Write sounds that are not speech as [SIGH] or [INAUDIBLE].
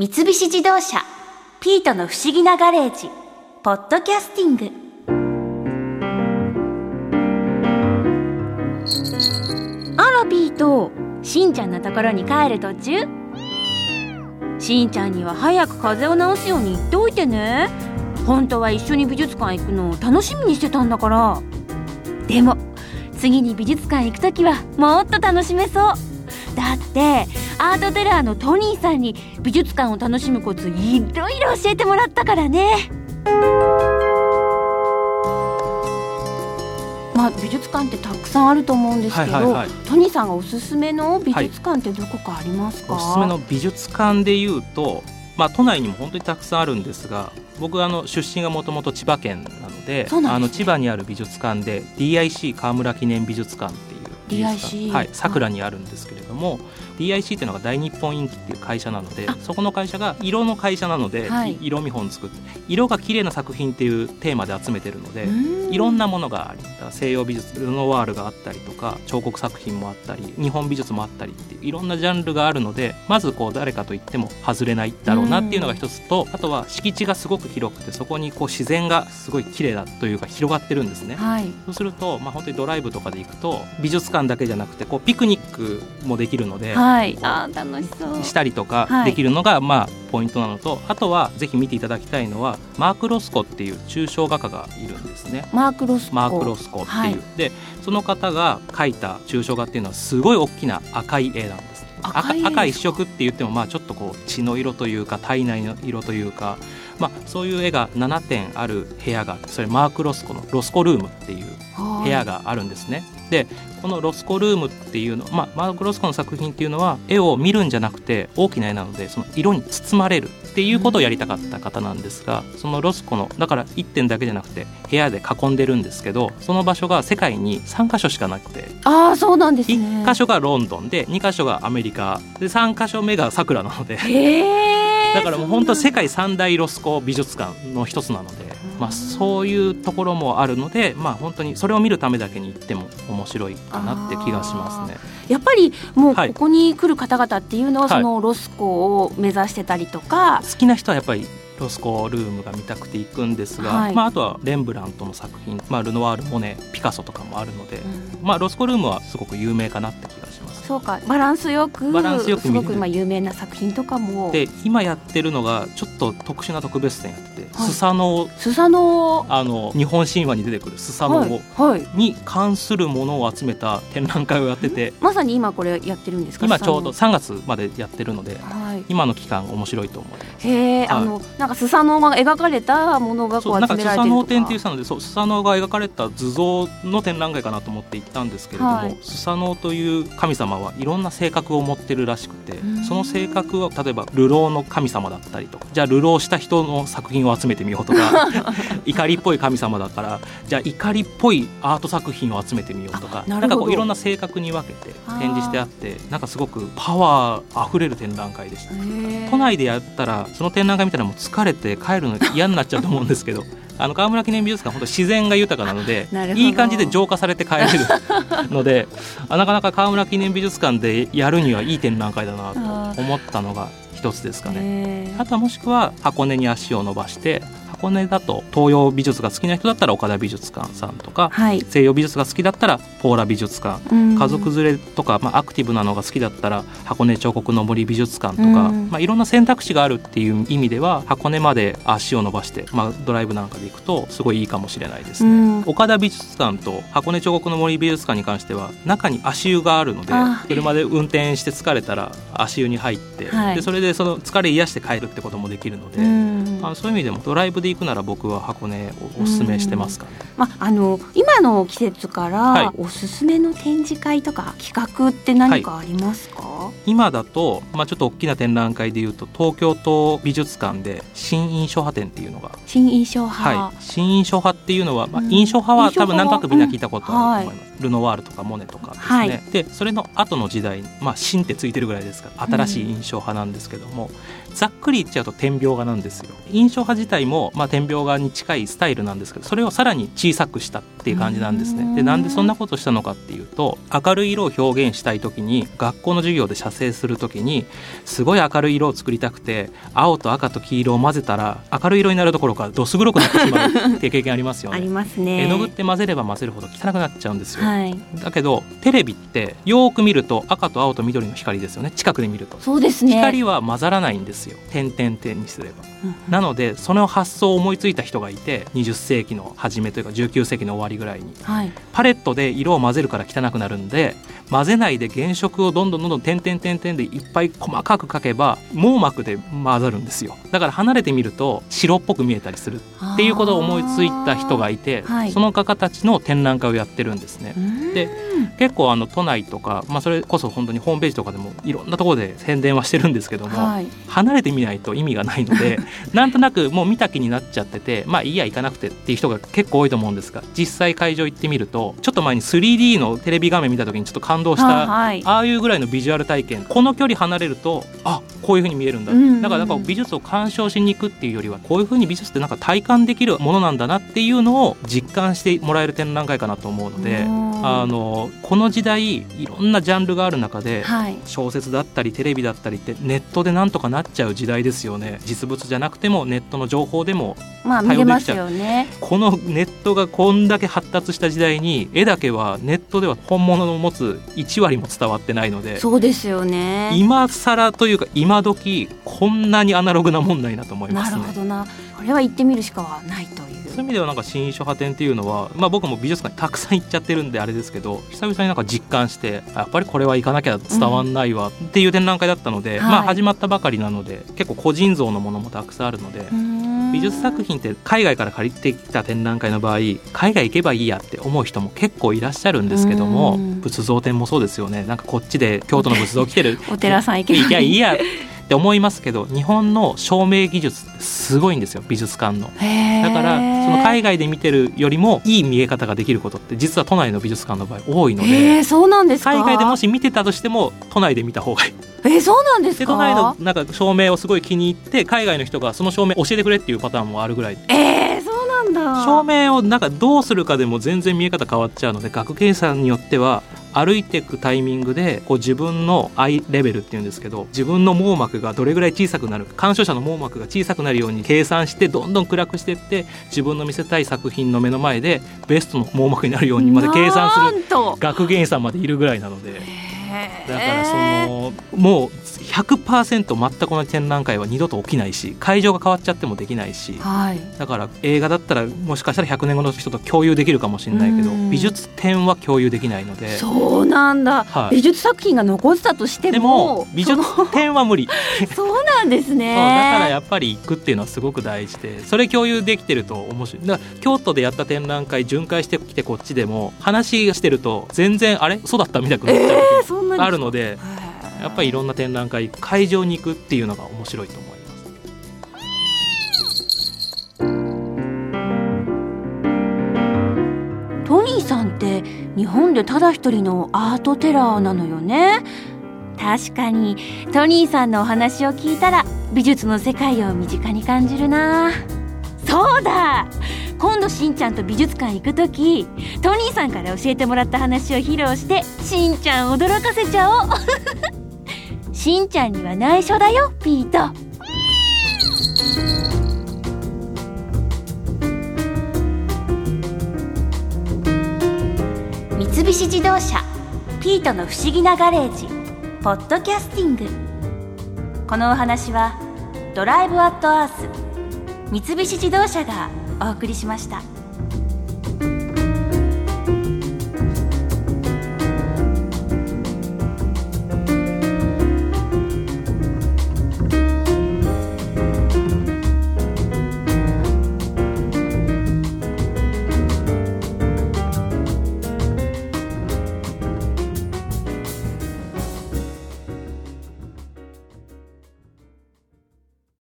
三菱自動車「ピートの不思議なガレージ」「ポッドキャスティング」あらピートしんちゃんのところに帰る途中。しんちゃんには早く風邪を治すように言っておいてね。本当は一緒に美術館行くのを楽しみにしてたんだから。でも次に美術館行く時はもっと楽しめそう。だってアートテラーのトニーさんに美術館を楽しむコツいろいろ教えてもらったからね。まあ美術館ってたくさんあると思うんですけど、はいはいはい。トニーさんがおすすめの美術館ってどこかありますか、おすすめの美術館でいうと、まあ、都内にも本当にたくさんあるんですが僕あの出身がもともと千葉県なのでね。あの千葉にある美術館で DIC 川村記念美術館っていう DIC はい、桜にあるんですけれども DIC っていうのが大日本インキっていう会社なのであ。そこの会社が色の会社なので、はい。い色見本作って色が綺麗な作品っていうテーマで集めてるので、うん。いろんなものがあり西洋美術ルノワールがあったりとか彫刻作品もあったり日本美術もあったりっていういろんなジャンルがあるのでまずこう誰かと言っても外れないだろうなっていうのが一つと、あとは敷地がすごく広くてそこにこう自然がすごい綺麗だというか広がってるんですね。はい。そうすると、まあ、本当にドライブとかで行くと美術館だけじゃなくてこうピクニックもできるので、はい。あー楽しそう。したりとかはい。できるのがまあポイントなのと、あとはぜひ見ていただきたいのはマーク・ロスコっていう抽象画家がいるんですね。マークロスコ。マーク・ロスコっていう、はい。でその方が描いた抽象画っていうのはすごい大きな赤い絵なんです。赤赤一色って言ってもまあちょっとこう血の色というか体内の色というか、まあ、そういう絵が7点ある部屋があってそれマーク・ロスコのロスコルームっていうはい部屋があるんですね。でこのロスコルームっていうの、まあ、マーク・ロスコの作品っていうのは絵を見るんじゃなくて大きな絵なのでその色に包まれるっていうことをやりたかった方なんですがそのロスコのだから1点だけじゃなくて部屋で囲んでるんですけどその場所が世界に3カ所しかなくてああそうなんですね。1箇所がロンドンで2箇所がアメリカで3箇所目がさくらなので。だからもう本当世界三大ロスコ美術館の一つなので、まあ、そういうところもあるので、まあ、本当にそれを見るためだけに行っても面白いかなって気がしますね。やっぱりもうはい。ここに来る方々っていうのははい。そのロスコを目指してたりとか、好きな人はやっぱりロスコルームが見たくて行くんですが、はい。まあ、あとはレンブラントの作品、まあ、ルノワールモネピカソとかもあるので、うん。まあ、ロスコルームはすごく有名かなって気がします。そうかバランスよくバランスよくすごく今有名な作品とかも。で今やってるのがちょっと特殊な特別展やってて、はい。スサノオ。スサノあの日本神話に出てくるスサノオ、はい、はい、に関するものを集めた展覧会をやってて。まさに今これやってるんですか？今ちょうどスサ3月までやってるので今の期間面白いと思います。へえ、はい。あのなんかスサノオが描かれたものがこそううなんか集めスサノオられてるとか。展っていうさのでそうスサノオが描かれた図像の展覧会かなと思って行ったんですけれども、はい。スサノオという神様はいろんな性格を持ってるらしくてうん。その性格は例えば流浪の神様だったりとかじゃあ流浪した人の作品を集めてみようとか [LAUGHS] 怒りっぽい神様だからじゃあ怒りっぽいアート作品を集めてみようとかなんかこういろんな性格に分けて展示してあってなんかすごくパワーあふれる展覧会でした。都内でやったらその展覧会見たらもう疲れて帰るの嫌になっちゃうと思うんですけど [LAUGHS] あの川村記念美術館本当自然が豊かなのでいい感じで浄化されて帰れるので [LAUGHS] あなかなか川村記念美術館でやるにはいい展覧会だなと思ったのが一つですかね。あとはもしくは箱根に足を伸ばして箱根だと東洋美術が好きな人だったら岡田美術館さんとかはい、西洋美術が好きだったらポーラ美術館うん。家族連れとか、まあ、アクティブなのが好きだったら箱根彫刻の森美術館とか、うん。まあ、いろんな選択肢があるっていう意味では箱根まで足を伸ばして、まあ、ドライブなんかで行くとすごいいいかもしれないですね。うん。岡田美術館と箱根彫刻の森美術館に関しては中に足湯があるのであ車で運転して疲れたら足湯に入って、はい。でそれでその疲れ癒して帰るってこともできるので、うんあのそういう意味でもドライブで行くなら僕は箱根をおすすめしてますかね。まあ、あの今の季節かはい。らおすすめの展示会とか企画って何かありますか、今だと、まあ、ちょっと大きな展覧会でいうと東京都美術館で新印象派展っていうのが、新印象派、はい、新印象派っていうのは、まあう、ん。印象派は多分何となくみんな聞いたことあると思い。うんます、ルノワールとかモネとかですね、はい。でそれの後の時代、まあ、新ってついてるぐらいですから新しい印象派なんですけども、ざっくり言っちゃうと点描画なんですよ。印象派自体も、まあ、点描画に近いスタイルなんですけどそれをさらに小さくしたっていう感じなんですうん。ねでなんでそんなことしたのかっていうと明るい色を表現したい時に学校の授業で写生する時にすごい明るい色を作りたくて青と赤と黄色を混ぜたら明るい色になるどころかどす黒くなってしまう [LAUGHS] っていう経験ありますよね。ありますね。絵の具って混ぜれば混ぜるほど汚くなっちゃうんですよ。はい。だけどテレビってよーく見ると赤と青と緑の光ですよね近くで見ると。そうですね。光は混ざらないんですよ点々点にすれば。うんなのでその発想を思いついた人がいて20世紀の初めというか19世紀の終わりぐらいに。はい。パレットで色を混ぜるから汚くなるんで混ぜないで原色をどんどんどんどん点々点々でいっぱい細かく描けば網膜で混ざるんですよ。だから離れてみると白っぽく見えたりするっていうことを思いついた人がいて、はい。その方たちの展覧会をやってるんですね。で結構あの都内とか、まあ、それこそ本当にホームページとかでもいろんなところで宣伝はしてるんですけども、はい。離れてみないと意味がないので [LAUGHS] なんとなくもう見た気になっちゃっててまあいいや行かなくてっていう人が結構多いと思うんですが実際会場行ってみるとちょっと前に 3D のテレビ画面見た時にちょっと感動したあはい。ああいうぐらいのビジュアル体験この距離離れるとあこういう風に見えるんだ、うんうんだからなんか美術を鑑賞しに行くっていうよりはこういう風に美術ってなんか体感できるものなんだなっていうのを実感してもらえる展覧会かなと思うのでうんあのこの時代いろんなジャンルがある中で、はい。小説だったりテレビだったりってネットでなんとかなっちゃう時代ですよね実物じゃなくてもネットの情報でもまあ見れますよね。このネットがこんだけ発達した時代に絵だけはネットでは本物の持つ1割も伝わってないのでそうですよね。今更というか今時こんなにアナログなもんないなと思いまなすね。るほどな。これは行ってみるしかはないという。そういう意味ではなんか新書派展っていうのは、まあ、僕も美術館にたくさん行っちゃってるんであれですけど久々になんか実感してあやっぱりこれは行かなきゃ伝わんないわっていう展覧会だったので、はい。まあ始まったばかりなので結構個人像のものもたくさんあるので。美術作品って海外から借りてきた展覧会の場合海外行けばいいやって思う人も結構いらっしゃるんですけどもうん。仏像展もそうですよね。なんかこっちで京都の仏像来てる。[LAUGHS] お寺さん行けばいい。行きゃいいやって思いますけど日本の照明技術すごいんですよ美術館の。だからその海外で見てるよりもいい見え方ができることって実は都内の美術館の場合多いのへでーそうなんですか？海外でもし見てたとしても都内で見た方がいい。えーそうなんですか？で都内のなんか照明をすごい気に入って海外の人がその照明教えてくれっていうパターンもあるぐらいえーそうなんだ。照明をなんかどうするかでも全然見え方変わっちゃうので学芸さんによっては歩いていくタイミングでこう自分のアイレベルっていうんですけど自分の網膜がどれぐらい小さくなるか鑑賞者の網膜が小さくなるように計算してどんどん暗くしていって自分の見せたい作品の目の前でベストの網膜になるようにまで計算する。学芸員さんまでいるぐらいなのでだからそのもう100%全く同じ展覧会は二度と起きないし会場が変わっちゃってもできないし。はい。だから映画だったらもしかしたら100年後の人と共有できるかもしれないけどうん。美術展は共有できないので。そうなんだ、はい。美術作品が残ってたとしてでもも美術展は無理。そうなんですね。だからやっぱり行くっていうのはすごく大事でそれ共有できてると面白い。だから京都でやった展覧会巡回してきてこっちでも話してると全然あれ？そうだった？みたいになっちゃうあるのでへーやっぱりいろんな展覧会会場に行くっていうのが面白いと思います。トニーさんって日本でただ一人のアートテラーなのよね。確かに。トニーさんのお話を聞いたら美術の世界を身近に感じるな。そうだ。今度しんちゃんと美術館行く時トニーさんから教えてもらった話を披露してしんちゃん驚かせちゃおう。しんちゃんには内緒だよピート三菱自動車ピートの不思議なガレージポッドキャスティングこのお話はドライブアットアース三菱自動車がお送りしました。